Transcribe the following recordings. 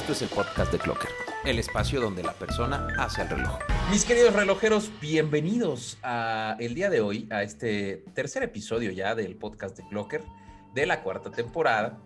Esto es el podcast de Clocker, el espacio donde la persona hace el reloj. Mis queridos relojeros, bienvenidos a el día de hoy a este tercer episodio ya del podcast de Clocker de la cuarta temporada.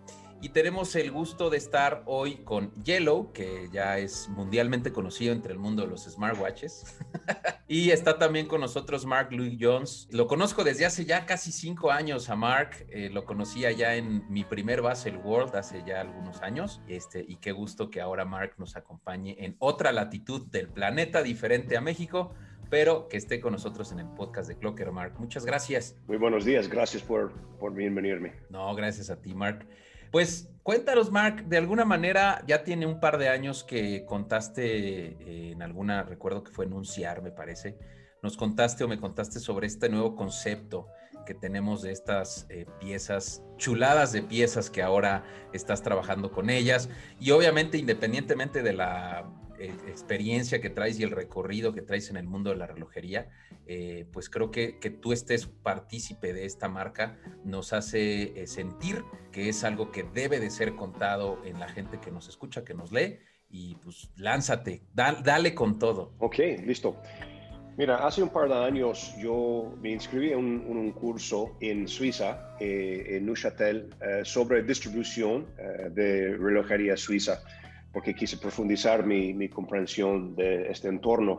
Y tenemos el gusto de estar hoy con Yellow, que ya es mundialmente conocido entre el mundo de los smartwatches. y está también con nosotros Mark Louis Jones. Lo conozco desde hace ya casi cinco años a Mark. Eh, lo conocía ya en mi primer Basel World hace ya algunos años. Este, y qué gusto que ahora Mark nos acompañe en otra latitud del planeta diferente a México pero que esté con nosotros en el podcast de Clocker, Mark. Muchas gracias. Muy buenos días, gracias por, por bienvenirme. No, gracias a ti, Mark. Pues cuéntanos, Mark, de alguna manera ya tiene un par de años que contaste eh, en alguna, recuerdo que fue enunciar, me parece, nos contaste o me contaste sobre este nuevo concepto que tenemos de estas eh, piezas, chuladas de piezas que ahora estás trabajando con ellas. Y obviamente independientemente de la experiencia que traes y el recorrido que traes en el mundo de la relojería, eh, pues creo que, que, tú estés partícipe de esta marca nos hace eh, sentir que es algo que debe de ser contado en la gente que nos escucha, que nos lee y pues lánzate, dale con todo. Ok, listo. Mira, hace un par de años yo me inscribí en un, curso en Suiza, en Neuchâtel, sobre distribución de relojería suiza porque quise profundizar mi, mi comprensión de este entorno.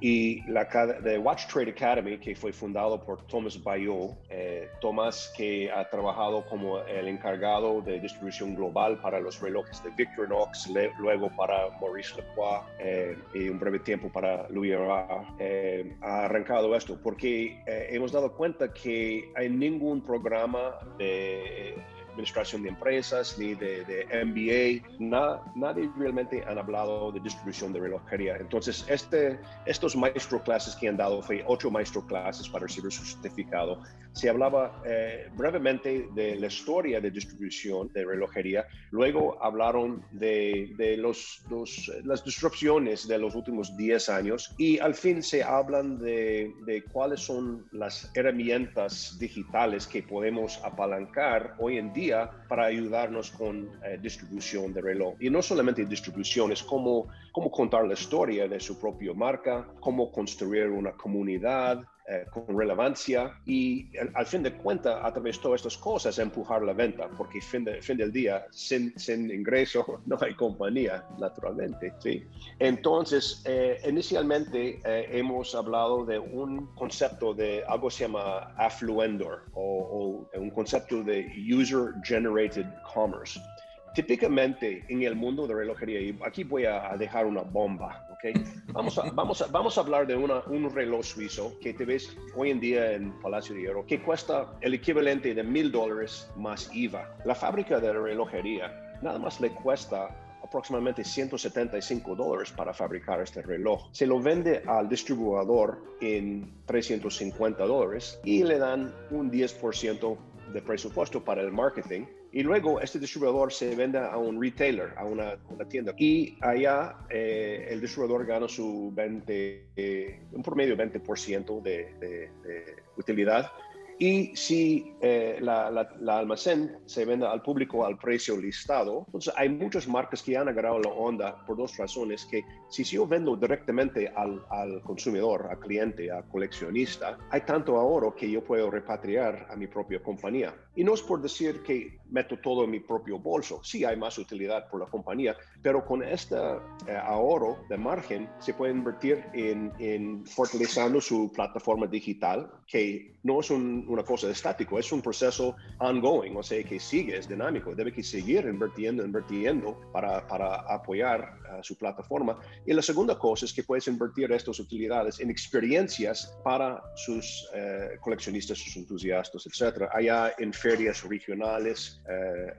Y la de Watch Trade Academy, que fue fundado por Thomas Bayot, eh, Thomas que ha trabajado como el encargado de distribución global para los relojes de Victorinox, luego para Maurice Lacroix eh, y un breve tiempo para Louis Herrera, eh, ha arrancado esto porque hemos dado cuenta que hay ningún programa de administración de empresas ni de, MBA, nada, nadie realmente han hablado de distribución de relojería. Entonces, este, estos maestro clases que han dado, fue ocho maestro clases para recibir su certificado, se hablaba eh, brevemente de la historia de distribución de relojería, luego hablaron de, de los, los, las disrupciones de los últimos 10 años y al fin se hablan de, de cuáles son las herramientas digitales que podemos apalancar hoy en día para ayudarnos con eh, distribución de reloj. Y no solamente distribución, es cómo, cómo contar la historia de su propia marca, cómo construir una comunidad, eh, con relevancia y al, fin de cuentas, a través de todas estas cosas, empujar la venta, porque fin, de, fin del día, sin, ingreso, no hay compañía, naturalmente. ¿sí? Entonces, eh, inicialmente eh, hemos hablado de un concepto de algo que se llama affluendor o, o un concepto de User Generated Commerce típicamente en el mundo de relojería, y aquí voy a dejar una bomba, ¿ok? Vamos a, vamos a, vamos a hablar de una, un reloj suizo que te ves hoy en día en Palacio de Hierro, que cuesta el equivalente de mil dólares más IVA. La fábrica de relojería nada más le cuesta aproximadamente 175 dólares para fabricar este reloj. Se lo vende al distribuidor en 350 dólares y le dan un 10% de presupuesto para el marketing y luego este distribuidor se vende a un retailer, a una, tienda. Y allá eh, el distribuidor gana su 20, eh, un promedio 20% de, de, de utilidad y si eh, la, almacén se vende al público al precio listado, entonces hay muchas marcas que han agarrado la onda por dos razones, que si yo vendo directamente al, al consumidor, al cliente, al coleccionista, hay tanto ahorro que yo puedo repatriar a mi propia compañía. Y no es por decir que meto todo en mi propio bolso, sí hay más utilidad por la compañía, pero con este eh, ahorro de margen se puede invertir en, en fortaleciendo su plataforma digital, que no es un una cosa estático, es un proceso ongoing, o sea, que sigue, es dinámico, debe que seguir invirtiendo, invirtiendo para, para apoyar su plataforma. Y la segunda cosa es que puedes invertir estas utilidades en experiencias para sus eh, coleccionistas, sus entusiastas, etcétera, allá en ferias regionales, eh,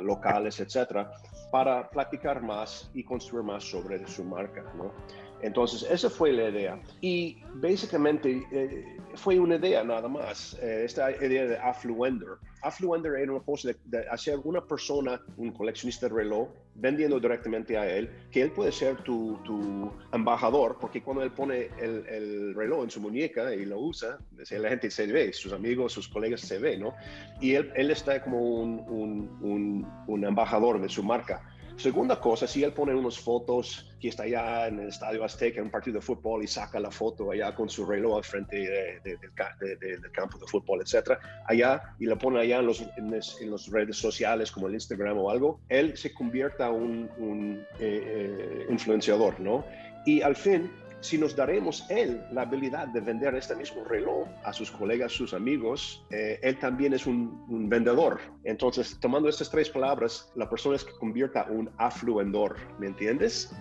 locales, etcétera, para platicar más y construir más sobre su marca, ¿no? Entonces, esa fue la idea. Y básicamente eh, fue una idea nada más, eh, esta idea de Affluender. Affluender era una cosa de, hacer una persona, un coleccionista de reloj, vendiendo directamente a él, que él puede ser tu, embajador, porque cuando él pone el, el, reloj en su muñeca y lo usa, la gente se ve, sus amigos, sus colegas se ve, ¿no? Y él, está como un embajador de su marca Segunda cosa, si él pone unas fotos que está allá en el Estadio Azteca, en un partido de fútbol, y saca la foto allá con su reloj al frente del campo de fútbol, etcétera, allá, y lo pone allá en los, en, las redes sociales como el Instagram o algo, él se convierta en un, eh, eh, influenciador, ¿no? Y al fin, si nos daremos él la habilidad de vender este mismo reloj a sus colegas, sus amigos, eh, él también es un, vendedor. Entonces, tomando estas tres palabras, la persona es que convierta un afluendor, ¿me entiendes?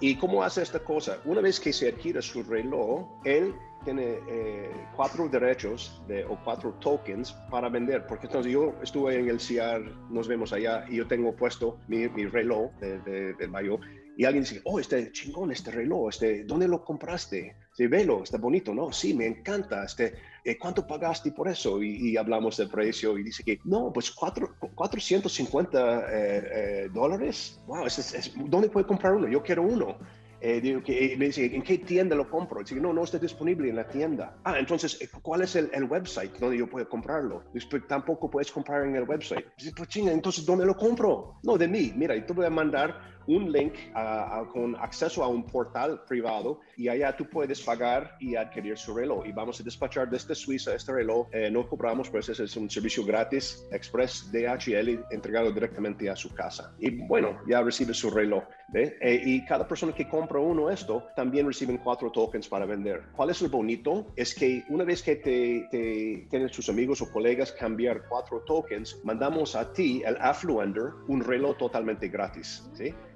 ¿Y cómo hace esta cosa? Una vez que se adquiere su reloj, él tiene eh, cuatro derechos de, o cuatro tokens para vender. Porque entonces yo estuve en el CIAR, nos vemos allá, y yo tengo puesto mi, reloj de, de, de mayo y alguien dice, oh, este chingón, este reloj, este, ¿dónde lo compraste? Sí, velo, está bonito, ¿no? Sí, me encanta, este, eh, ¿cuánto pagaste por eso? Y, hablamos del precio y dice que, no, pues cuatro, 450 eh, eh, dólares. Wow, ¿dónde puede comprar uno? Yo quiero uno. digo que, me dice, ¿en qué tienda lo compro? Dice, no, no está disponible en la tienda. Ah, entonces, ¿cuál es el, el website donde yo puedo comprarlo? Después, tampoco puedes comprar en el website. Dice, pues chinga, entonces, ¿dónde lo compro? No, de mí. Mira, y te voy a mandar un link con acceso a un portal privado y allá tú puedes pagar y adquirir su reloj. Y vamos a despachar desde Suiza este reloj. Eh, no cobramos, pues ese es un servicio gratis, Express DHL, entregado directamente a su casa. Y bueno, ya recibe su reloj. Eh, y cada persona que compra uno esto, también reciben cuatro tokens para vender. ¿Cuál es lo bonito? Es que una vez que te, te tienen sus amigos o colegas cambiar cuatro tokens, mandamos a ti, el Affluender, un reloj totalmente gratis.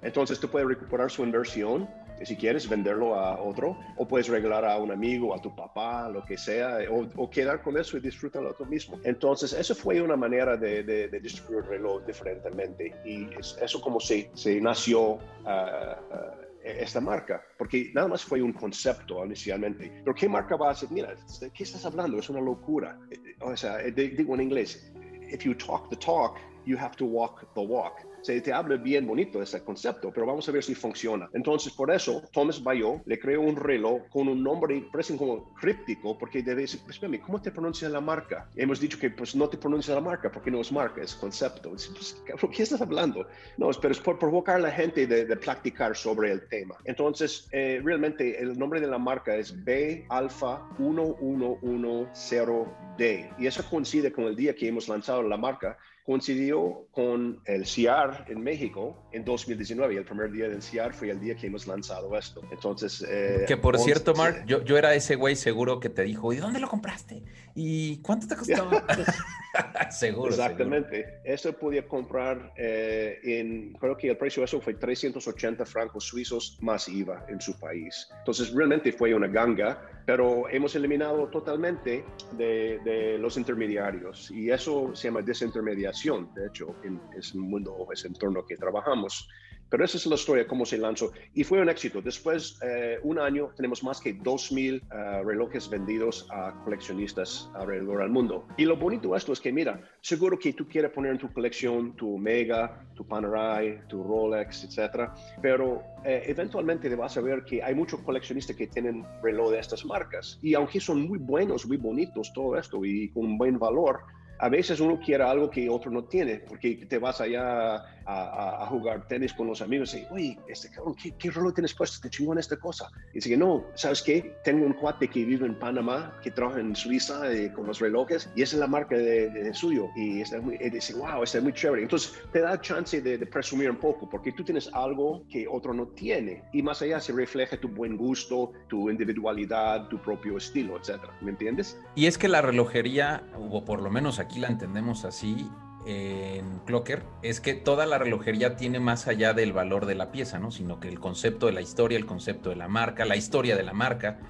Entonces tú puedes recuperar su inversión si quieres venderlo a otro, o puedes regalar a un amigo, a tu papá, lo que sea, o, quedar con eso y disfrutarlo tú mismo. Entonces, eso fue una manera de, de, distribuir el reloj diferentemente y eso como se, se nació. Ah, ah, esta marca, porque nada más fue un concepto inicialmente. Pero ¿qué marca va a ser? Mira, ¿de qué estás hablando? Es una locura. O sea, digo en inglés, if you talk the talk, you have to walk the walk se te habla bien bonito ese concepto, pero vamos a ver si funciona. Entonces, por eso, Thomas Bayo le creó un reloj con un nombre, parece como críptico, porque debe decir, pues, ¿cómo te pronuncia la marca? hemos dicho que pues no te pronuncia la marca, porque no es marca, es concepto. Pues, ¿Qué estás hablando? No, pero es por provocar a la gente de, de practicar sobre el tema. Entonces, eh, realmente el nombre de la marca es B Alpha 1110D y eso coincide con el día que hemos lanzado la marca coincidió con el CIAR en México en 2019 y el primer día del CIAR fue el día que hemos lanzado esto. Entonces... Eh, que por cierto, Mark, yo, yo era ese güey seguro que te dijo, ¿y dónde lo compraste? ¿Y cuánto te costaba? seguro. Exactamente. Eso podía comprar eh, en, creo que el precio de eso fue 380 francos suizos más IVA en su país. Entonces realmente fue una ganga, pero hemos eliminado totalmente de, de los intermediarios y eso se llama desintermediación, de hecho, en ese mundo, ese entorno que trabajamos. Pero esa es la historia, cómo se lanzó. Y fue un éxito. Después, eh, un año, tenemos más que 2.000 uh, relojes vendidos a coleccionistas alrededor del mundo. Y lo bonito de esto es que, mira, seguro que tú quieres poner en tu colección tu Omega, tu Panerai, tu Rolex, etcétera. Pero eh, eventualmente vas a ver que hay muchos coleccionistas que tienen reloj de estas marcas. Y aunque son muy buenos, muy bonitos, todo esto, y con buen valor, a veces uno quiere algo que otro no tiene, porque te vas allá a, jugar tenis con los amigos y, oye, este cabrón, ¿qué, reloj tienes puesto? Te chingón esta cosa. Y dice no, ¿sabes qué? Tengo un cuate que vive en Panamá, que trabaja en Suiza eh, con los relojes, y esa es la marca de, suyo. Y, está muy, dice, wow, está muy chévere. Entonces, te da chance de, presumir un poco, porque tú tienes algo que otro no tiene. Y más allá se refleja tu buen gusto, tu individualidad, tu propio estilo, etcétera. ¿Me entiendes? Y es que la relojería, o por lo menos aquí la entendemos así, en Clocker es que toda la relojería tiene más allá del valor de la pieza, ¿no? Sino que el concepto de la historia, el concepto de la marca, la historia de la marca.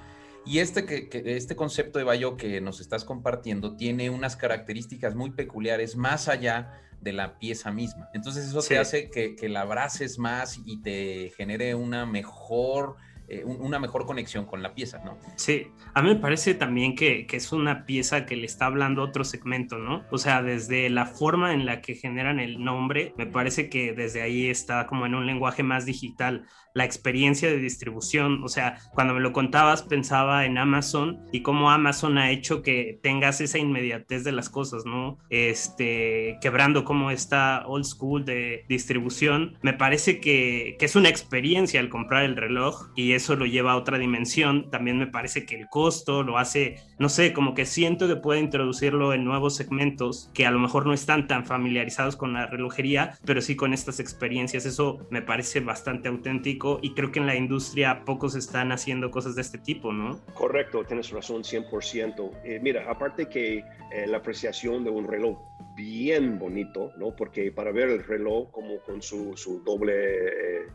Y este, que, este concepto de Bayo que nos estás compartiendo tiene unas características muy peculiares más allá de la pieza misma. Entonces eso te hace que, que la abraces más y te genere una mejor eh, una mejor conexión con la pieza, ¿no? Sí, a mí me parece también que, que, es una pieza que le está hablando otro segmento, ¿no? O sea, desde la forma en la que generan el nombre, me parece que desde ahí está como en un lenguaje más digital la experiencia de distribución. O sea, cuando me lo contabas pensaba en Amazon y cómo Amazon ha hecho que tengas esa inmediatez de las cosas, ¿no? Este, quebrando como esta old school de distribución. Me parece que, que es una experiencia al comprar el reloj y eso lo lleva a otra dimensión. También me parece que el costo lo hace, no sé, como que siento que puede introducirlo en nuevos segmentos que a lo mejor no están tan familiarizados con la relojería, pero sí con estas experiencias. Eso me parece bastante auténtico y creo que en la industria pocos están haciendo cosas de este tipo, ¿no? Correcto, tienes razón 100%. Eh, mira, aparte que eh, la apreciación de un reloj bien bonito, ¿no? Porque para ver el reloj como con su, su doble... Eh,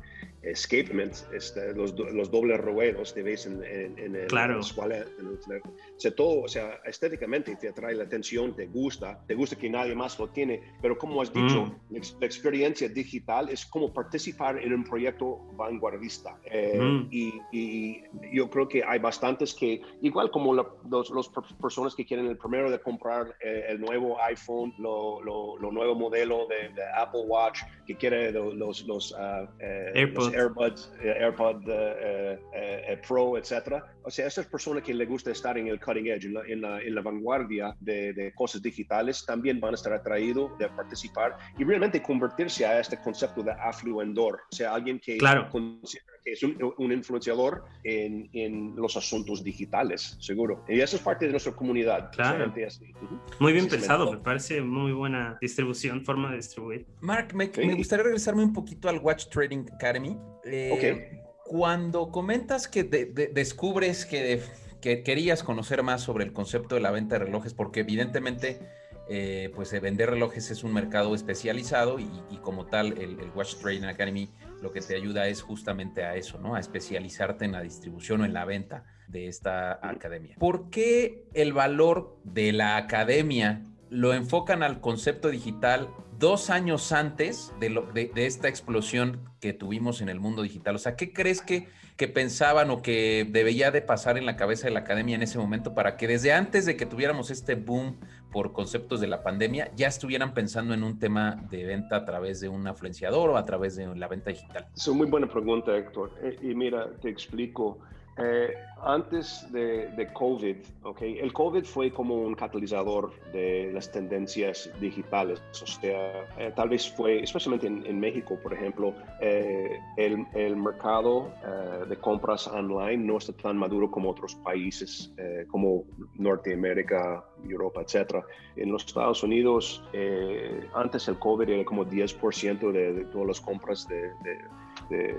escapements, este, los, los, dobles ruedos que ves en, en, el, claro. o sea, todo, o sea, estéticamente te atrae la atención, te gusta, te gusta que nadie más lo tiene, pero como has dicho, mm. la, experiencia digital es como participar en un proyecto vanguardista. Eh, mm. y, y, yo creo que hay bastantes que, igual como las los, personas que quieren el primero de comprar eh, el nuevo iPhone, lo, lo, nuevo modelo de, Apple Watch, que quiere los, los, uh, AirPods. AirPods, eh, AirPod eh, eh, Pro, etcétera. O sea, esas personas que les gusta estar en el cutting edge, en la, en la, vanguardia de, de, cosas digitales, también van a estar atraídos de participar y realmente convertirse a este concepto de affluendor, o sea, alguien que claro. considera que es un, un influenciador en, en, los asuntos digitales, seguro. Y eso es parte de nuestra comunidad. Claro. Muy bien pensado, me parece muy buena distribución, forma de distribuir. Mark, me, me gustaría regresarme un poquito al Watch Trading Academy. Eh, Cuando comentas que descubres que, que, querías conocer más sobre el concepto de la venta de relojes, porque evidentemente eh, pues vender relojes es un mercado especializado y, como tal el, el, Watch Trading Academy lo que te ayuda es justamente a eso, ¿no? A especializarte en la distribución o en la venta de esta academia. ¿Por qué el valor de la academia lo enfocan al concepto digital dos años antes de, esta explosión que tuvimos en el mundo digital? O sea, ¿qué crees que, que pensaban o que debería de pasar en la cabeza de la academia en ese momento para que desde antes de que tuviéramos este boom por conceptos de la pandemia ya estuvieran pensando en un tema de venta a través de un influenciador o a través de la venta digital? Es una muy buena pregunta, Héctor. Eh, y mira, te explico. Eh, antes de, de, COVID, okay, el COVID fue como un catalizador de las tendencias digitales. O sea, eh, tal vez fue, especialmente en, en México, por ejemplo, eh, el, el, mercado de compras online no está tan maduro como otros países, como Norteamérica, Europa, etc. En los Estados Unidos, antes el COVID era como 10% de, de, todas las compras de, de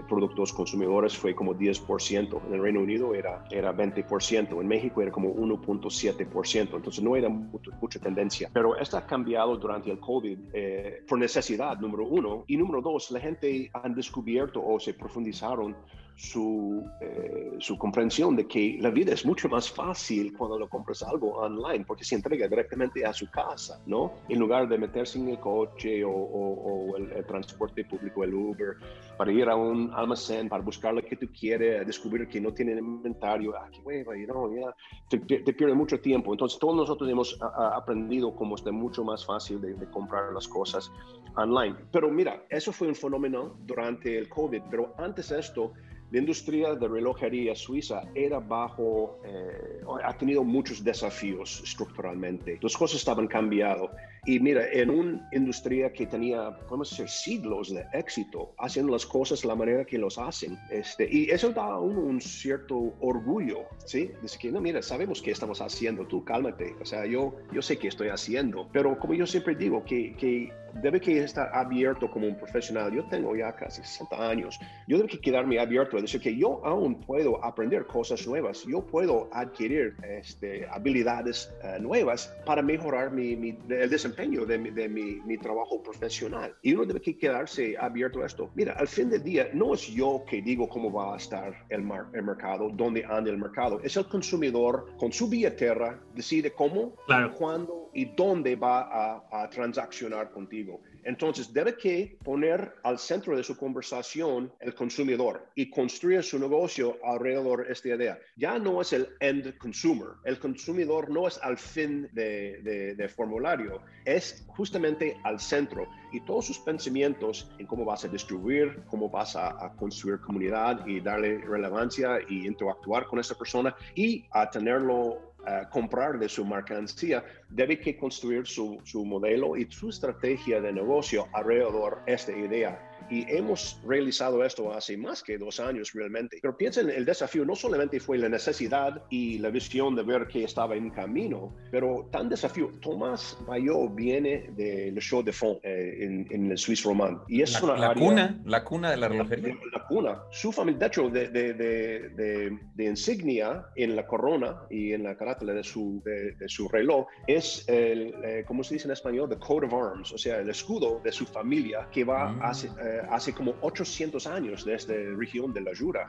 productos consumidores fue como 10%. En el Reino Unido era, era 20%. En México era como 1.7%. Entonces no era mucha tendencia. Pero esto ha cambiado durante el COVID eh, por necesidad, número uno. Y número dos, la gente han descubierto o se profundizaron su, eh, su comprensión de que la vida es mucho más fácil cuando lo compras algo online porque se entrega directamente a su casa, ¿no? En lugar de meterse en el coche o, el, transporte público, el Uber, para ir a un almacén, para buscar lo que tú quieres, descubrir que no tienen inventario, ah, qué hueva, you know, yeah. te, te, pierde mucho tiempo. Entonces todos nosotros hemos aprendido cómo es mucho más fácil de, de comprar las cosas online. Pero mira, eso fue un fenómeno durante el COVID, pero antes de esto, la industria de relojería suiza era bajo, eh, ha tenido muchos desafíos estructuralmente. Las cosas estaban cambiando. Y mira, en una industria que tenía, podemos decir, siglos de éxito, haciendo las cosas la manera que los hacen. Este, y eso da a uno un cierto orgullo, ¿sí? Dice que, no, mira, sabemos qué estamos haciendo, tú cálmate. O sea, yo, yo sé qué estoy haciendo. Pero como yo siempre digo, que, que debe que estar abierto como un profesional. Yo tengo ya casi 60 años. Yo debo que quedarme abierto a decir que yo aún puedo aprender cosas nuevas. Yo puedo adquirir este, habilidades uh, nuevas para mejorar mi, mi, el desempeño de, mi, de mi, mi, trabajo profesional. Y uno debe que quedarse abierto a esto. Mira, al fin del día, no es yo que digo cómo va a estar el, mar, el mercado, dónde anda el mercado. Es el consumidor con su billetera decide cómo, claro. cuándo y dónde va a, transaccionar contigo. Entonces, debe que poner al centro de su conversación el consumidor y construir su negocio alrededor de esta idea. Ya no es el end consumer. El consumidor no es al fin de, de, formulario, es justamente al centro y todos sus pensamientos en cómo vas a distribuir, cómo vas a construir comunidad y darle relevancia y interactuar con esa persona y a tenerlo comprar de su mercancía, debe que construir su, su modelo y su estrategia de negocio alrededor de esta idea y hemos realizado esto hace más que dos años realmente. Pero piensen, el desafío no solamente fue la necesidad y la visión de ver que estaba en camino, pero tan desafío. Tomás Bayo viene del show de fond eh, en, en, el Swiss Romand. Y es una la cuna, la cuna de la relojería. La, cuna. Su familia, de hecho, de, de, de, de, insignia en la corona y en la carátula de su, de, su reloj es el, eh, ¿cómo se dice en español? The coat of arms, o sea, el escudo de su familia que va a... Mm. Eh, hace como 800 años de esta región de la Jura.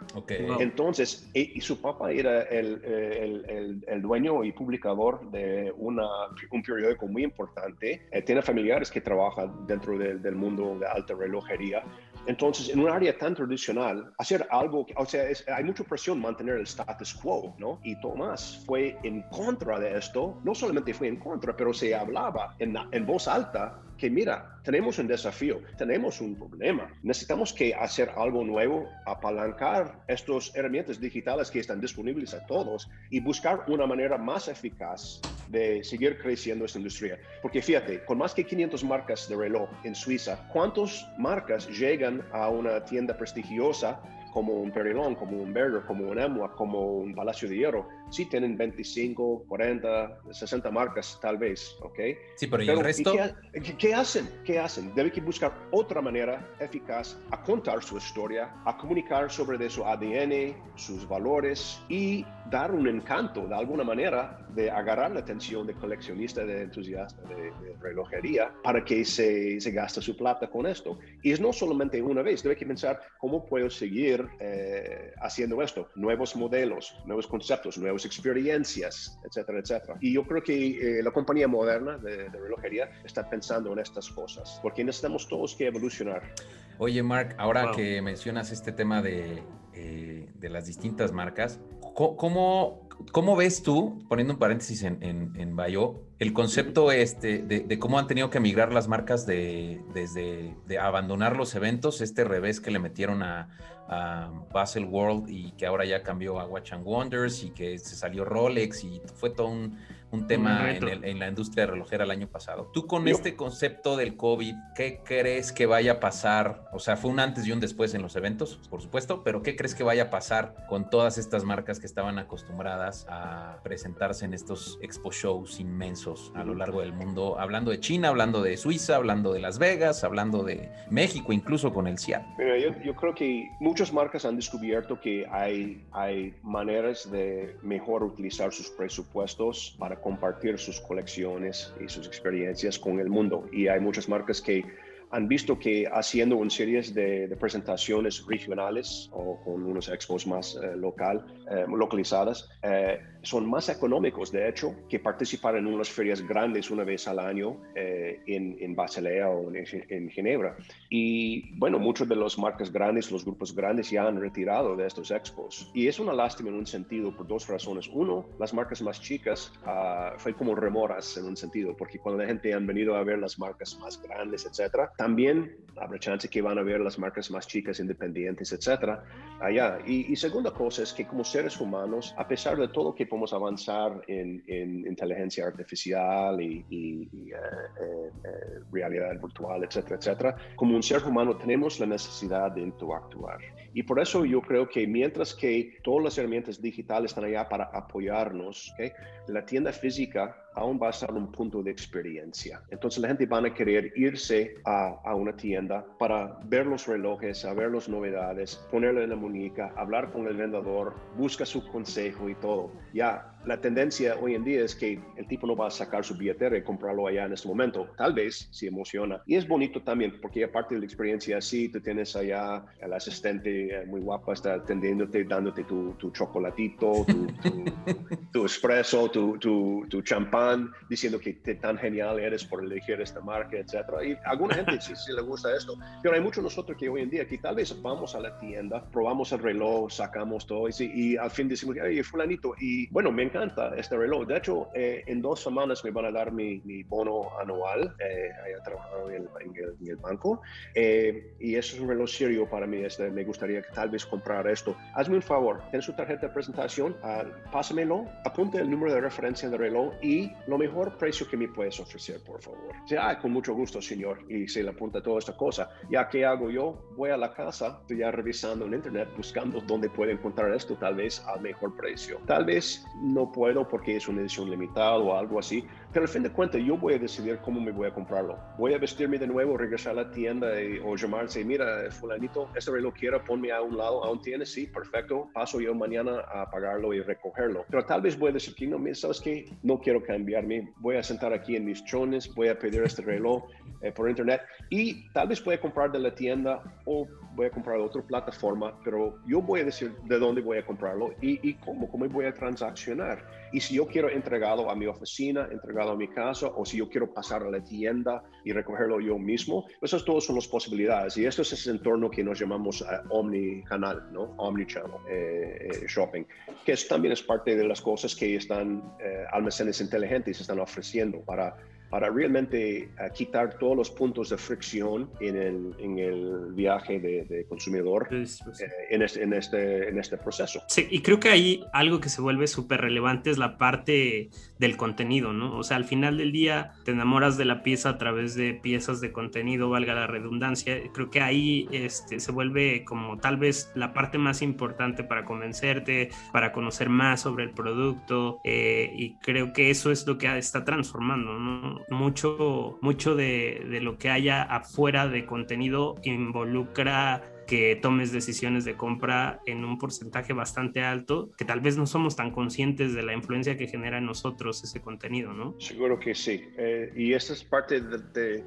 Entonces, e, y, su papá era el, el, el, dueño y publicador de una, un periódico muy importante. Eh, tiene familiares que trabajan dentro del mundo de alta relojería. Entonces, en un área tan tradicional, hacer algo, o sea, hay mucha presión mantener el status quo, ¿no? Y Tomás fue en contra de esto, no solamente fue en contra, pero se hablaba en, en voz alta que mira, tenemos un desafío, tenemos un problema, necesitamos que hacer algo nuevo, apalancar estas herramientas digitales que están disponibles a todos y buscar una manera más eficaz de seguir creciendo esta industria. Porque fíjate, con más que 500 marcas de reloj en Suiza, ¿cuántas marcas llegan a una tienda prestigiosa como un Perilón, como un Berger, como un Emua, como un Palacio de Hierro, sí tienen 25, 40, 60 marcas tal vez, ¿ok? Sí, pero, ¿y el resto? Qué, hacen? ¿Qué hacen? Deben que buscar otra manera eficaz a contar su historia, a comunicar sobre de su ADN, sus valores y dar un encanto de alguna manera de agarrar la atención de coleccionista, de entusiasta de, relojería para que se, se gaste su plata con esto. Y es no solamente una vez, debe que pensar cómo puedo seguir eh, haciendo esto, nuevos modelos, nuevos conceptos, nuevas experiencias, etcétera, etcétera. Y yo creo que eh, la compañía moderna de, relojería está pensando en estas cosas, porque necesitamos todos que evolucionar. Oye, Mark, ahora que mencionas este tema de, eh, de las distintas marcas, ¿cómo, ¿cómo, ves tú, poniendo un paréntesis en, en, en Bayo, el concepto este de, de, cómo han tenido que migrar las marcas de, desde de abandonar los eventos, este revés que le metieron a, a Basel World y que ahora ya cambió a Watch and Wonders y que se salió Rolex y fue todo un, un tema en, la industria relojera el año pasado. Tú con este concepto del COVID, ¿qué crees que vaya a pasar? O sea, fue un antes y un después en los eventos, por supuesto, pero ¿qué crees que vaya a pasar con todas estas marcas que estaban acostumbradas a presentarse en estos expo shows inmensos a lo largo del mundo? Hablando de China, hablando de Suiza, hablando de Las Vegas, hablando de México, incluso con el CIAT. Mira, yo, yo creo que muchas marcas han descubierto que hay, hay maneras de mejor utilizar sus presupuestos para compartir sus colecciones y sus experiencias con el mundo. Y hay muchas marcas que han visto que haciendo una serie de, presentaciones regionales o con unos expos más eh, local, eh, localizadas, eh, son más económicos, de hecho, que participar en unas ferias grandes una vez al año eh, en, en, Basilea o en, en, Ginebra. Y bueno, muchos de los marcas grandes, los grupos grandes ya han retirado de estos expos. Y es una lástima en un sentido por dos razones. Uno, las marcas más chicas uh, fue como remoras en un sentido, porque cuando la gente han venido a ver las marcas más grandes, etcétera, también habrá chance que van a ver las marcas más chicas, independientes, etcétera, allá. Y, y segunda cosa es que como seres humanos, a pesar de todo que podemos avanzar en, inteligencia artificial y, eh, eh, eh, realidad virtual, etcétera, etcétera, como un ser humano tenemos la necesidad de interactuar. Y por eso yo creo que mientras que todas las herramientas digitales están allá para apoyarnos, la tienda física aún va a ser un punto de experiencia. Entonces la gente va a querer irse a, a, una tienda para ver los relojes, a ver las novedades, ponerle en la muñeca, hablar con el vendedor, busca su consejo y todo. Ya la tendencia hoy en día es que el tipo no va a sacar su billetera y comprarlo allá en este momento. Tal vez si emociona. Y es bonito también porque aparte de la experiencia así, tú tienes allá el asistente eh, muy guapo, está atendiéndote, dándote tu, tu chocolatito, tu, tu, tu espresso, tu, tu champán diciendo que tan genial eres por elegir esta marca, etcétera. Y a alguna gente sí, sí le gusta esto, pero hay muchos nosotros que hoy en día que tal vez vamos a la tienda, probamos el reloj, sacamos todo y, y al fin decimos, ay, fulanito, y bueno, me encanta este reloj. De hecho, eh, en dos semanas me van a dar mi, mi bono anual, eh, haya trabajado en el, banco, eh, y eso es un reloj serio para mí. Este, me gustaría que tal vez comprar esto. Hazme un favor, ten su tarjeta de presentación, uh, pásamelo, apunte el número de referencia del reloj y lo mejor precio que me puedes ofrecer, por favor. Ya, con mucho gusto, señor, y se le apunta toda esta cosa. Ya, ¿qué hago yo? Voy a la casa, estoy ya revisando en internet, buscando dónde puedo encontrar esto, tal vez al mejor precio. Tal vez no puedo porque es una edición limitada o algo así, pero al fin de cuentas yo voy a decidir cómo me voy a comprarlo. Voy a vestirme de nuevo, regresar a la tienda y, o llamarse, mira, fulanito, este reloj quiero, ponme a un lado, aún tiene, sí, perfecto, paso yo mañana a pagarlo y recogerlo. Pero tal vez voy a decir que no, ¿sabes qué? No quiero cambiarme, voy a sentar aquí en mis chones, voy a pedir este reloj eh, por internet y tal vez voy a comprar de la tienda o voy a comprar otra plataforma, pero yo voy a decir de dónde voy a comprarlo y, y cómo, cómo voy a transaccionar. Y si yo quiero entregarlo a mi oficina, entregarlo a mi casa, o si yo quiero pasar a la tienda y recogerlo yo mismo, pues esas todas son las posibilidades. Y esto es ese entorno que nos llamamos uh, omni-canal, ¿no? Omni-channel eh, eh, shopping, que también es parte de las cosas que están eh, almacenes inteligentes están ofreciendo para para realmente eh, quitar todos los puntos de fricción en el, en el viaje de, consumidor eh, en, este, en, este, en este proceso. Sí, y creo que ahí algo que se vuelve súper relevante es la parte del contenido, ¿no? O sea, al final del día te enamoras de la pieza a través de piezas de contenido, valga la redundancia. Creo que ahí este, se vuelve como tal vez la parte más importante para convencerte, para conocer más sobre el producto, eh, y creo que eso es lo que está transformando, ¿no? mucho, mucho de, de lo que haya afuera de contenido involucra que tomes decisiones de compra en un porcentaje bastante alto, que tal vez no somos tan conscientes de la influencia que genera en nosotros ese contenido, ¿no? Seguro que sí. Eh, y esta es parte de,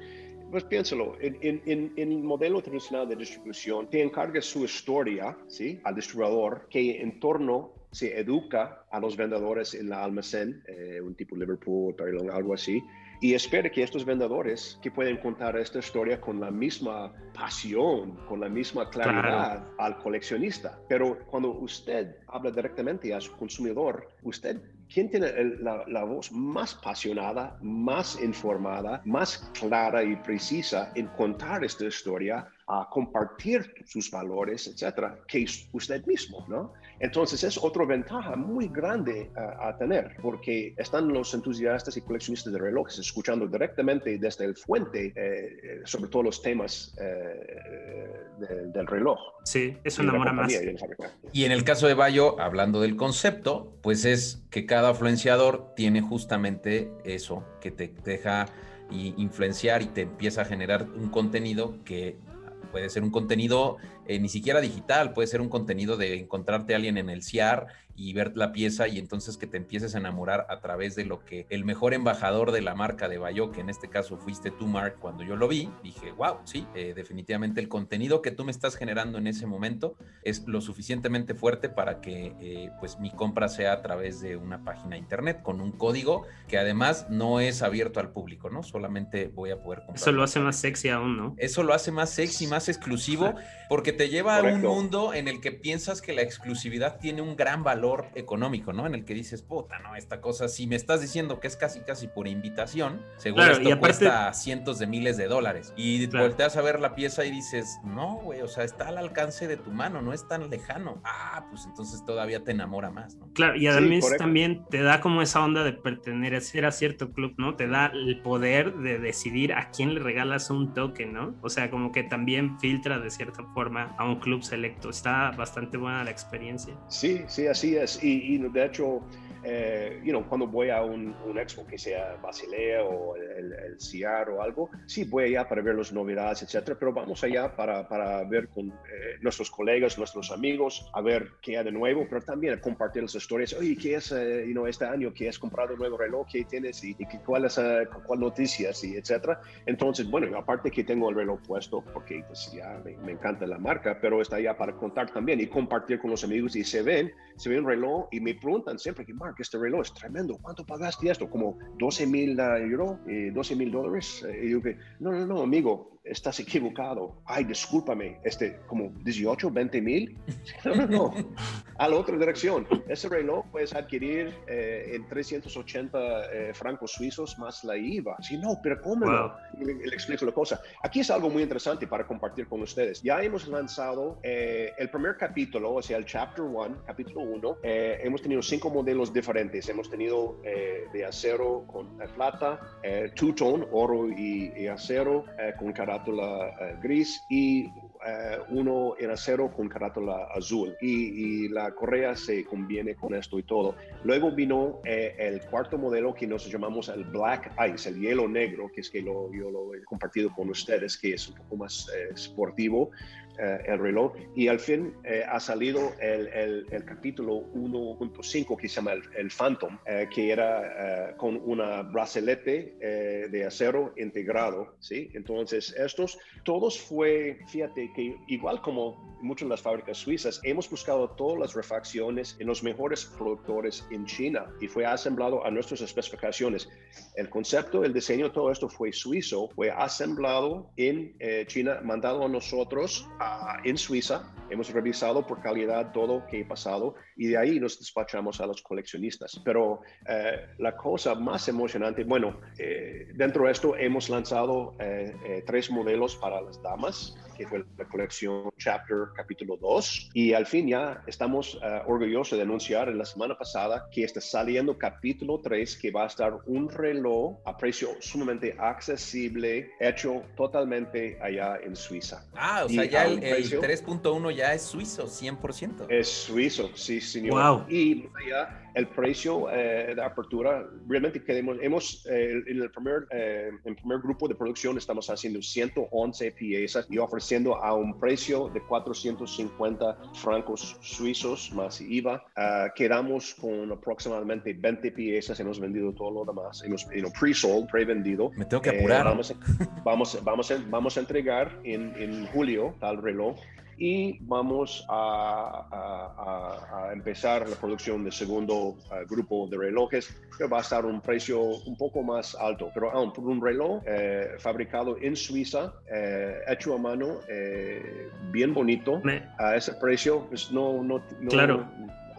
pues piénsalo, en, en, en, el modelo tradicional de distribución, te encarga su historia, ¿sí? Al distribuidor, que en torno se educa a los vendedores en la almacén, eh, un tipo Liverpool, algo así, y espero que estos vendedores que pueden contar esta historia con la misma pasión, con la misma claridad al coleccionista. Pero cuando usted habla directamente a su consumidor, usted ¿Quién tiene la, la, voz más apasionada, más informada, más clara y precisa en contar esta historia, a compartir sus valores, etcétera, que usted mismo, ¿no? Entonces es otra ventaja muy grande a tener, porque están los entusiastas y coleccionistas de relojes escuchando directamente desde el fuente eh, sobre todos los temas eh, del reloj. Sí, eso enamora más. Y en el caso de Bayo, hablando del concepto, pues es que cada influenciador tiene justamente eso, que te deja influenciar y te empieza a generar un contenido que puede ser un contenido eh, ni siquiera digital, puede ser un contenido de encontrarte a alguien en el CIAR y ver la pieza y entonces que te empieces a enamorar a través de lo que el mejor embajador de la marca de Bayo, que en este caso fuiste tú, Mark, cuando yo lo vi, dije, wow, sí, eh, definitivamente el contenido que tú me estás generando en ese momento es lo suficientemente fuerte para que eh, pues mi compra sea a través de una página internet con un código que además no es abierto al público, ¿no? Solamente voy a poder comprar. Eso lo hace más sexy aún, ¿no? Eso lo hace más sexy, más exclusivo, porque te lleva a un mundo en el que piensas que la exclusividad tiene un gran valor económico, ¿no? En el que dices, puta, no, esta cosa, si me estás diciendo que es casi, casi por invitación, seguro esto cuesta cientos de miles de dólares. Y volteas a ver la pieza y dices, no, güey, o sea, está al alcance de tu mano, no es tan lejano. Ah, pues entonces todavía te enamora más, ¿no? Claro, y además también te da como esa onda de pertenecer a cierto club, ¿no? Te da el poder de decidir a quién le regalas un token, ¿no? O sea, como que también filtra de cierta forma a un club selecto. Está bastante buena la experiencia. Sí, sí, así es y, de hecho, eh, you know, cuando voy a un, un, expo que sea Basilea o el, el, CIAR o algo, sí voy allá para ver las novedades, etcétera, pero vamos allá para, para ver con eh, nuestros colegas, nuestros amigos, a ver qué hay de nuevo, pero también a compartir las historias. Oye, ¿qué es eh, you know, este año? ¿Qué has comprado nuevo reloj? ¿Qué tienes? ¿Y, y cuál es, cuál noticias? Y etcétera. Entonces, bueno, aparte que tengo el reloj puesto, porque pues, ya me, me, encanta la marca, pero está allá para contar también y compartir con los amigos y se ven, se ven un reloj y me preguntan siempre que, Mark, Mark, este reloj es tremendo, ¿cuánto pagaste esto? Como 12 mil euros, 12 mil dólares. Y yo que, no, no, no, amigo, estás equivocado. Ay, discúlpame, este, como 18, 20 mil. No, no, no. A la otra dirección. Ese reloj puedes adquirir eh, en 380 eh, francos suizos más la IVA. Sí, no, pero ¿cómo no? Le, explico la cosa. Aquí es algo muy interesante para compartir con ustedes. Ya hemos lanzado eh, el primer capítulo, o sea, el chapter 1, capítulo 1. hemos tenido cinco modelos diferentes. Hemos tenido de acero con plata, two-tone, oro y, y acero, con cada carátula eh, gris y eh, uno en acero con carátula azul y, la correa se conviene con esto y todo. Luego vino eh, el cuarto modelo que nos llamamos el Black Ice, el hielo negro, que es que lo, yo lo he compartido con ustedes, que es un poco más esportivo eh, el reloj y al fin eh, ha salido el, el, capítulo 1.5 que se llama el, Phantom, eh, que era con una bracelete de acero integrado, ¿sí? Entonces estos, todos fue, fíjate que igual como muchas de las fábricas suizas, hemos buscado todas las refacciones en los mejores productores en China y fue asemblado a nuestras especificaciones. El concepto, el diseño, todo esto fue suizo, fue asemblado en China, mandado a nosotros en Suiza, hemos revisado por calidad todo que ha pasado y de ahí nos despachamos a los coleccionistas. Pero eh, la cosa más emocionante, bueno, eh, dentro de esto hemos lanzado eh, tres modelos para las damas, que fue la colección Chapter capítulo 2. Y al fin ya estamos orgullosos de anunciar en la semana pasada que está saliendo capítulo 3, que va a estar un reloj a precio sumamente accesible, hecho totalmente allá en Suiza. Ah, o sea, ya el, el 3.1 ya es suizo, 100%. Es suizo, sí, señor. Y ya el precio eh, de apertura, realmente queremos, hemos, eh, en el primer, eh, en primer grupo de producción estamos haciendo 111 piezas y ofreciendo a un precio de 450 francos suizos más IVA. Ah, quedamos con aproximadamente 20 piezas, hemos vendido todo lo demás, hemos pre-sold, pre-vendido. Me tengo que apurar. vamos, vamos, vamos, a, vamos a entregar en, en julio tal reloj y vamos a, empezar la producción del segundo eh, grupo de relojes que va a estar un precio un poco más alto, pero aún por un reloj eh, fabricado en Suiza, eh, hecho a mano, bien bonito, a ese precio, pues no, no, no, claro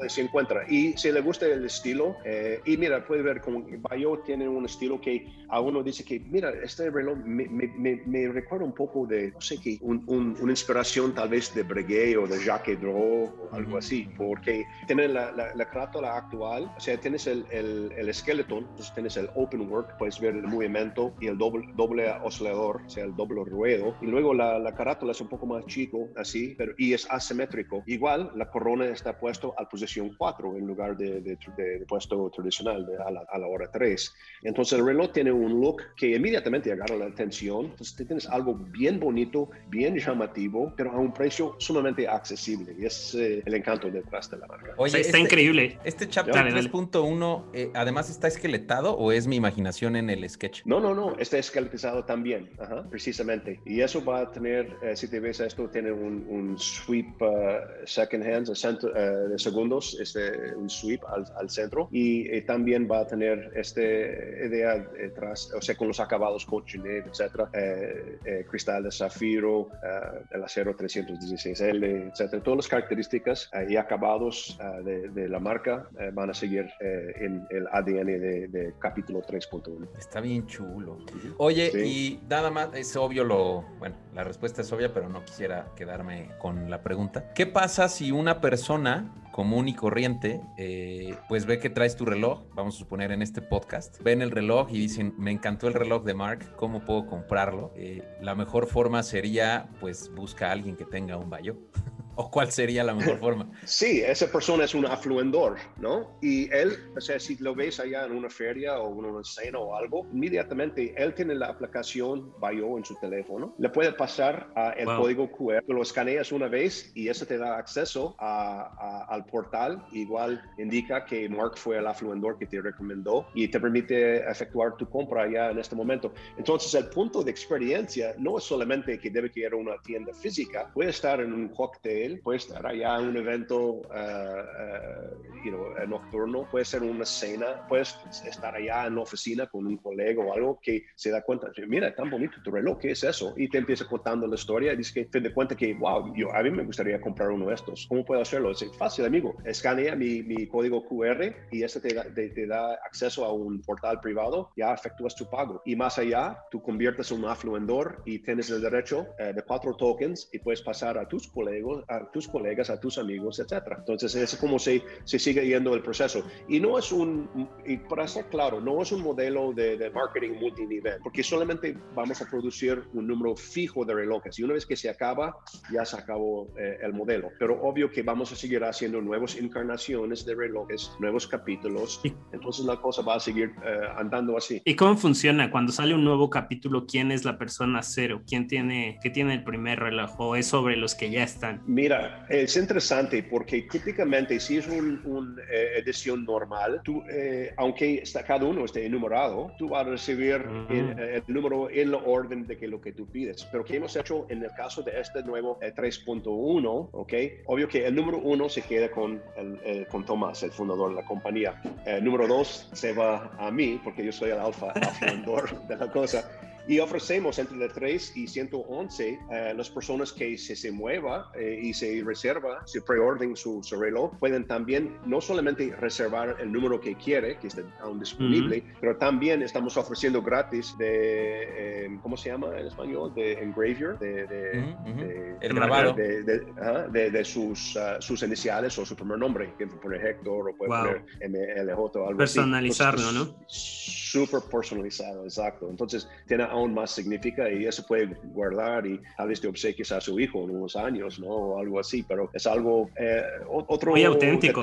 se encuentra. Y si le gusta el estilo, eh, y mira, puede ver como Bayo tiene un estilo que a uno dice que, mira, este reloj me, me, me, recuerda un poco de, no sé qué, un, una inspiración tal vez de Breguet o de Jacques Draw o algo así, porque tiene la, la, carátula actual, o sea, tienes el, el, el esqueleto, entonces tienes el open work, puedes ver el movimiento y el doble, doble oscilador, o sea, el doble ruedo, y luego la, la carátula es un poco más chico, así, pero y es asimétrico. Igual, la corona está puesto al posición 4 en lugar de, de, puesto tradicional a, la, hora 3. Entonces el reloj tiene un look que inmediatamente agarra la atención. Entonces tienes algo bien bonito, bien llamativo, pero a un precio sumamente accesible. Y es eh, el encanto detrás de la marca. Oye, está este, increíble. ¿Este chapter 3.1 eh, además está esqueletado o es mi imaginación en el sketch? No, no, no. Está esqueletizado también, precisamente. Y eso va a tener, eh, si te ves esto, tiene un, un sweep second hands, de este, un sweep al, centro y eh, también va a tener esta idea detrás, o sea, con los acabados Cochinet, etcétera, eh, eh, cristal de zafiro, el acero 316L, etcétera. Todas las características y acabados de, la marca van a seguir en el ADN de, capítulo 3.1. Está bien chulo. Oye, y nada más, es obvio lo, bueno, la respuesta es obvia, pero no quisiera quedarme con la pregunta. ¿Qué pasa si una persona común y corriente, eh, pues ve que traes tu reloj, vamos a suponer en este podcast, ven el reloj y dicen, me encantó el reloj de Mark, ¿cómo puedo comprarlo? Eh, la mejor forma sería, pues busca a alguien que tenga un bayo. ¿O cuál sería la mejor forma? Sí, esa persona es un afluendor, ¿no? Y él, o sea, si lo ves allá en una feria o en una cena o algo, inmediatamente él tiene la aplicación Bayo en su teléfono, le puede pasar el código QR, lo escaneas una vez y eso te da acceso al portal, igual indica que Mark fue el afluendor que te recomendó y te permite efectuar tu compra ya en este momento. Entonces, el punto de experiencia no es solamente que debe que ir a una tienda física, puede estar en un cóctel hotel, puede estar allá en un evento nocturno, puede ser una cena, puedes estar allá en la oficina con un colega o algo que se da cuenta, mira, tan bonito tu reloj, ¿qué es eso? Y te empieza contando la historia y dice que te da cuenta que, wow, yo, a mí me gustaría comprar uno de estos. ¿Cómo puedo hacerlo? Es fácil, amigo. Escanea mi, código QR y ese te da, acceso a un portal privado, ya efectúas tu pago. Y más allá, tú conviertes en un afluendor y tienes el derecho eh, de cuatro tokens y puedes pasar a tus colegas, a tus colegas, a tus amigos, etcétera. Entonces, es como se, se sigue yendo el proceso. Y no es un, y para ser claro, no es un modelo de, de marketing multinivel, porque solamente vamos a producir un número fijo de relojes y una vez que se acaba, ya se acabó eh, el modelo. Pero obvio que vamos a seguir haciendo nuevas encarnaciones de relojes, nuevos capítulos, entonces la cosa va a seguir eh, andando así. ¿Y cómo funciona cuando sale un nuevo capítulo? ¿Quién es la persona cero? ¿Quién tiene, qué tiene el primer reloj? ¿O es sobre los que ya están? Mira, es interesante porque típicamente si es una un, eh, edición normal, tú, aunque está, cada uno esté enumerado, tú vas a recibir el, el número en la orden de que lo que tú pides. Pero ¿qué hemos hecho en el caso de este nuevo 3.1? ¿Ok? Obvio que el número uno se queda con, el, con Tomás, el fundador de la compañía. El número dos se va a mí, porque yo soy el alfa, el fundador de la cosa. Y ofrecemos entre 3 y 111 eh, las personas que se, se mueva eh, y se reserva, se preorden su, su, reloj, pueden también no solamente reservar el número que quiere, que esté aún disponible, pero también estamos ofreciendo gratis de, eh, ¿cómo se llama en español? De engravier, de, de, el grabado. De, de, sus, uh, sus iniciales o su primer nombre, que puede poner Héctor o puede poner MLJ o algo Personalizarlo, así. ¿no? Súper personalizado, exacto. Entonces, tiene aún más significa y eso puede guardar y a veces te obsequies a su hijo en unos años, ¿no? O algo así, pero es algo, eh, otro Muy auténtico.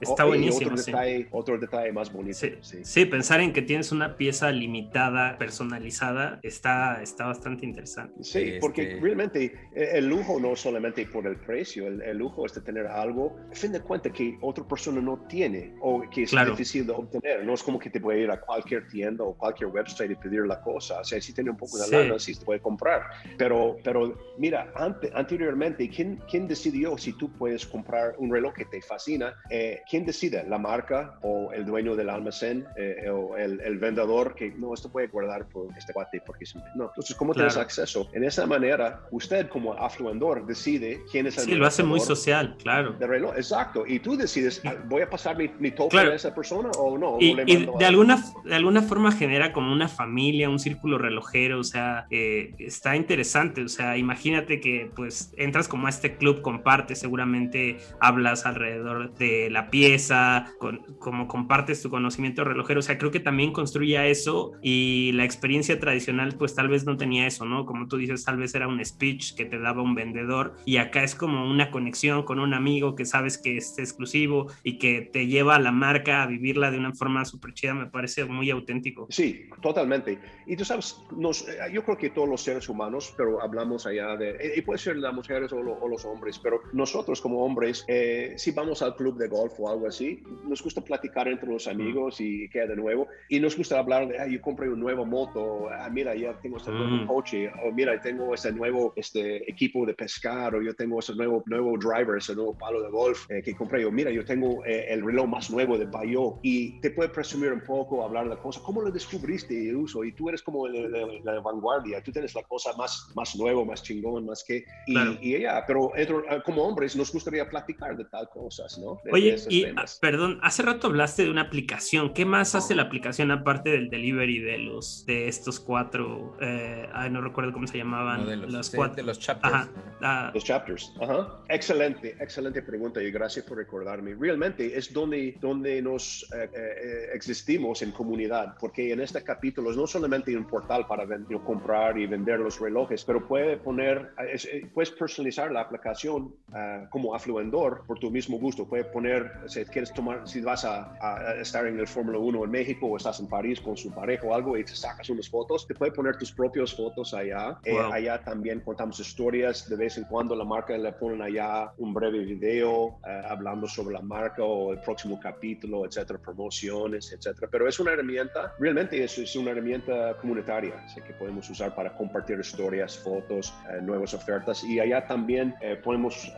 Está buenísimo. Otro, detalle, otro detalle más bonito. Sí, sí. pensar en que tienes una pieza limitada, personalizada, está, está bastante interesante. Sí, porque este realmente eh, el lujo no es solamente por el precio, el, lujo es de tener algo, a fin de cuentas, que otra persona no tiene o que es difícil de obtener. No es como que te puede ir a cualquier tienda o cualquier website y pedir la cosa. O sea, si tiene un poco de sí. lana, sí se puede comprar. Pero, pero mira, ante, anteriormente, ¿quién, ¿quién decidió si tú puedes comprar un reloj que te fascina? Eh, ¿Quién decide? ¿La marca o el dueño del almacén eh, o el, el, vendedor que no, esto puede guardar por este cuate? Porque no. Entonces, ¿cómo claro. tienes acceso? En esa manera, usted como afluendor decide quién es el Sí, lo hace muy social, claro. De reloj, exacto. Y tú decides, ¿voy a pasar mi, mi token claro. a esa persona o no? Y, y de, alguna, de alguna forma genera como una familia, un círculo relojero, o sea, eh, está interesante, o sea, imagínate que pues entras como a este club, compartes, seguramente hablas alrededor de la pieza, con, como compartes tu conocimiento relojero, o sea, creo que también construía eso y la experiencia tradicional pues tal vez no tenía eso, ¿no? Como tú dices, tal vez era un speech que te daba un vendedor y acá es como una conexión con un amigo que sabes que es exclusivo y que te lleva a la marca a vivirla de una forma súper chida, me parece muy auténtico. Sí, totalmente. Y tú sabes, nos, eh, yo creo que todos los seres humanos, pero hablamos allá de, y puede ser las mujeres o, lo, o los hombres, pero nosotros como hombres, eh, si vamos al club de golf o algo así, nos gusta platicar entre los amigos y queda de nuevo, y nos gusta hablar de, yo compré un nuevo moto, ah, mira, ya tengo este nuevo mm. coche, o mira, tengo este nuevo este, equipo de pescar, o yo tengo ese nuevo, nuevo driver, ese nuevo palo de golf eh, que compré, o mira, yo tengo eh, el reloj más nuevo de Bayo, y te puede presumir un poco, hablar de la cosa, ¿cómo lo descubriste el uso? Y tú eres como el, el, el, la vanguardia, tú tienes la cosa más, más nuevo, más chingón, más que... Y, claro. y ella, pero ah, como hombres nos gustaría platicar de tal cosas, ¿no? De, Oye, de y temas. perdón, hace rato hablaste de una aplicación, ¿qué más hace la aplicación aparte del delivery de los, de estos cuatro, eh, ay, no recuerdo cómo se llamaban, no, de los, los de, cuatro. De los chapters. Ajá, ah. Los chapters, ajá. Excelente, excelente pregunta y gracias por recordarme. Realmente es donde, donde nos eh, eh, existimos en comunidad, porque en este capítulo es no solamente un portal para vender, comprar y vender los relojes, pero puede poner, eh, puedes personalizar la aplicación uh, como afluendor por tu mismo gusto. Puede poner, si quieres tomar, si vas a, a estar en el Fórmula 1 en México o estás en París con su pareja o algo y te sacas unas fotos, te puede poner tus propias fotos allá. Wow. Eh, allá también contamos historias, de vez en cuando la marca le ponen allá un breve video uh, hablando sobre la marca o el próximo capítulo, etcétera, promociones, etcétera. Pero es una herramienta, realmente es, es una herramienta comunitaria que podemos usar para compartir historias, fotos, nuevas ofertas y allá también podemos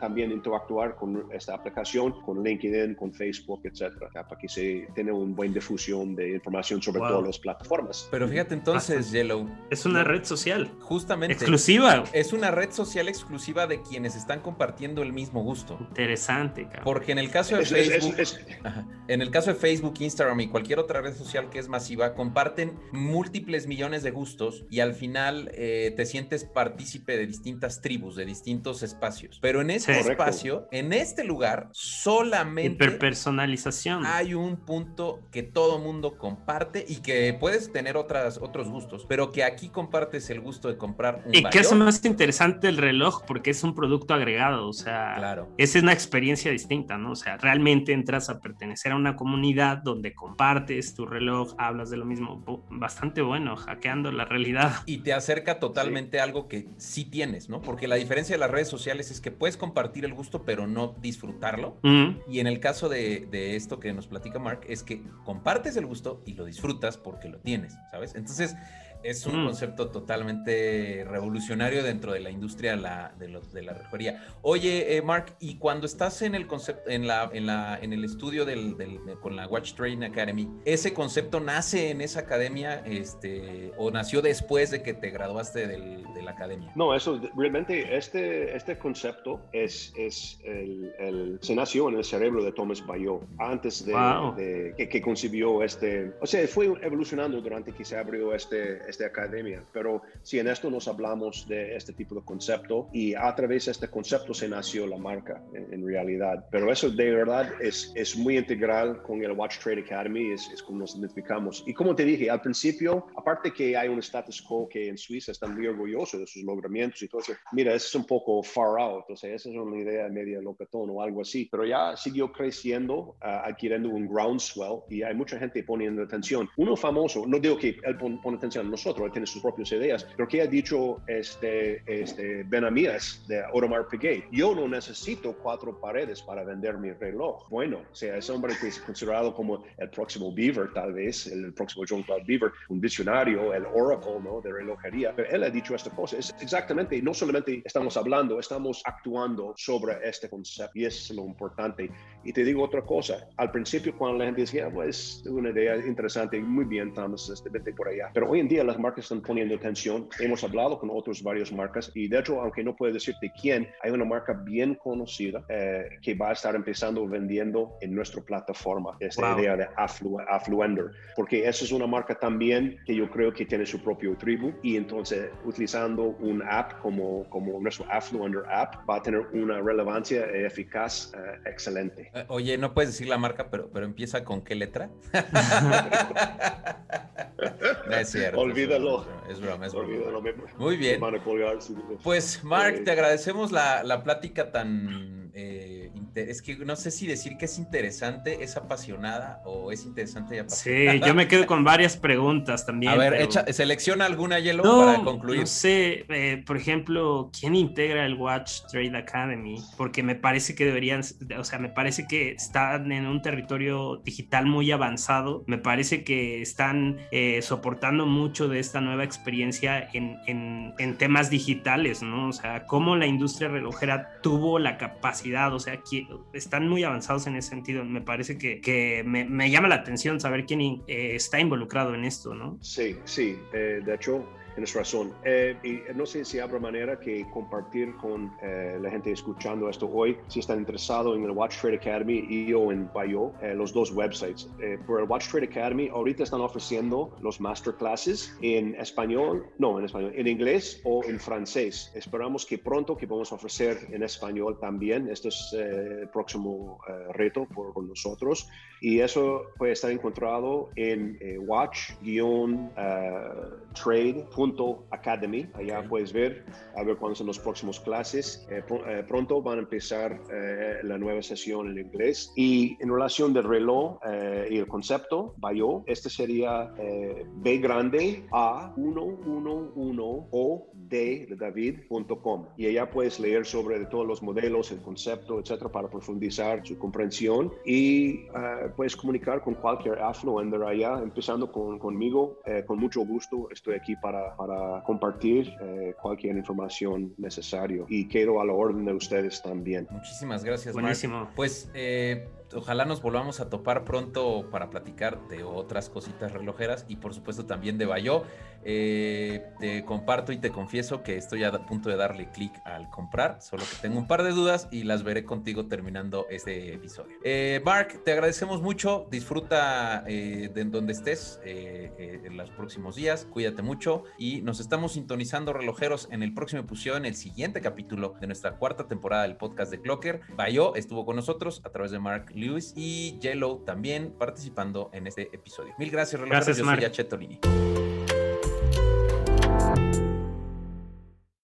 también interactuar con esta aplicación, con LinkedIn, con Facebook, etcétera, para que se tenga una buena difusión de información sobre todas las plataformas. Pero fíjate entonces, Yellow. Es una red social. Justamente. Exclusiva. Es una red social exclusiva de quienes están compartiendo el mismo gusto. Interesante, cabrón. Porque en el caso de Facebook, en el caso de Facebook, Instagram y cualquier otra red social que es masiva, comparten múltiples millones de gustos y al final eh, te sientes partícipe de distintas tribus, de distintos espacios. Pero en este espacio, en este lugar, solamente hiperpersonalización. Hay un punto que todo mundo comparte y que puedes tener otras, otros gustos, pero que aquí compartes el gusto de comprar un Y que es más interesante el reloj porque es un producto agregado, o sea, claro. esa es una experiencia distinta, ¿no? O sea, realmente entras a pertenecer a una comunidad donde compartes tu reloj, hablas de lo mismo, bastante bueno, hackeando la realidad. Y te acerca totalmente a algo que sí tienes, ¿no? Porque la diferencia de las redes sociales es que puedes compartir el gusto, pero no disfrutarlo. Y en el caso de, de esto que nos platica Mark, es que compartes el gusto y lo disfrutas porque lo tienes, ¿sabes? Entonces, es un mm. concepto totalmente revolucionario dentro de la industria de, la relojería. Oye, eh, Mark, y cuando estás en el concepto, en la, en la, en el estudio del, con la Watch Train Academy, ¿ese concepto nace en esa academia, este, o nació después de que te graduaste de la academia? No, eso realmente este, este concepto es, es el, se nació en el cerebro de Thomas Bayot antes de, que, que, concibió este, o sea, fue evolucionando durante que se abrió este de academia, pero si en esto nos hablamos de este tipo de concepto y a través de este concepto se nació la marca en, realidad, pero eso de verdad es, es muy integral con el Watch Trade Academy, es, es, como nos identificamos. Y como te dije al principio, aparte que hay un status quo que en Suiza están muy orgullosos de sus logramientos y todo eso, mira, eso es un poco far out, o sea, esa es una idea media locatón o algo así, pero ya siguió creciendo, uh, adquiriendo un groundswell y hay mucha gente poniendo atención. Uno famoso, no digo que él pone, pone atención a nosotros, él tiene sus propias ideas. Pero que ha dicho este, este Benamías de Audemars Piguet? Yo no necesito cuatro paredes para vender mi reloj. Bueno, o sea, ese hombre que es considerado como el próximo Beaver, tal vez, el próximo John Claude Beaver, un visionario, el Oracle ¿no? de relojería. Pero él ha dicho esta cosa. Es exactamente, no solamente estamos hablando, estamos actuando sobre este concepto y es lo importante. Y te digo otra cosa. Al principio, cuando la gente decía, pues, una idea interesante, muy bien, Thomas, este, vete por allá. Pero hoy en día las marcas están poniendo atención. Hemos hablado con otras varias marcas y de hecho, aunque no puedo decirte quién, hay una marca bien conocida eh, que va a estar empezando vendiendo en nuestra plataforma esta idea de Affluender, porque esa es una marca también que yo creo que tiene su propio tribu y entonces utilizando un app como, como nuestro Affluender app va a tener una relevancia eficaz eh, excelente. Eh, oye, no puedes decir la marca, pero, pero empieza con qué letra? no es cierto. Olvídalo. Es broma, es broma. Muy bien. Pues, Mark, te agradecemos la, la plática tan eh, es que no sé si decir que es interesante, es apasionada o es interesante y apasionada. Sí, yo me quedo con varias preguntas también. A ver, selecciona alguna, Hielo, para concluir. No sé, eh, por ejemplo, ¿quién integra el Watch Trade Academy? Porque me parece que deberían, o sea, me parece que están en un territorio digital muy avanzado, me parece que están eh, soportando mucho de esta nueva experiencia en, en, en temas digitales, ¿no? O sea, cómo la industria relojera tuvo la capacidad o sea, están muy avanzados en ese sentido. Me parece que, me, llama la atención saber quién eh, está involucrado en esto, ¿no? Sí, sí, eh, de hecho Tienes razón. Eh, y no sé si habrá manera que compartir con eh, la gente escuchando esto hoy, si están interesados en el Watch Trade Academy y o en Bayo, eh, los dos websites. por el Watch Trade Academy, ahorita están ofreciendo los masterclasses en español, no, en español, en inglés o en francés. Esperamos que pronto que podamos ofrecer en español también. Este es el próximo reto por, por, nosotros. Y eso puede estar encontrado en watch-trade.com Academy. Allá puedes ver, a ver cuándo son los próximos clases. Eh, eh, pronto van a empezar eh, la nueva sesión en inglés. Y en relación del reloj y el concepto, Bayo, este sería B grande A 111 O D de David.com. Y allá puedes leer sobre todos los modelos, el concepto, etcétera, para profundizar su comprensión. Y puedes comunicar con cualquier affluender allá, empezando con, conmigo. con mucho gusto estoy aquí para, para compartir eh, cualquier información necesaria y quedo a la orden de ustedes también. Muchísimas gracias. Buenísimo. Pues eh, ojalá nos volvamos a topar pronto para platicar de otras cositas relojeras y por supuesto también de Bayo. Eh, te comparto y te confieso que estoy a punto de darle clic al comprar, solo que tengo un par de dudas y las veré contigo terminando este episodio. Eh, Mark, te agradecemos mucho, disfruta eh, de donde estés en los próximos días, cuídate mucho y nos estamos sintonizando relojeros en el próximo episodio, en el siguiente capítulo de nuestra cuarta temporada del podcast de Clocker. Bayo estuvo con nosotros a través de Mark Lewis y Yellow también participando en este episodio. Mil gracias, relojeros. Gracias, Yo soy Chetolini.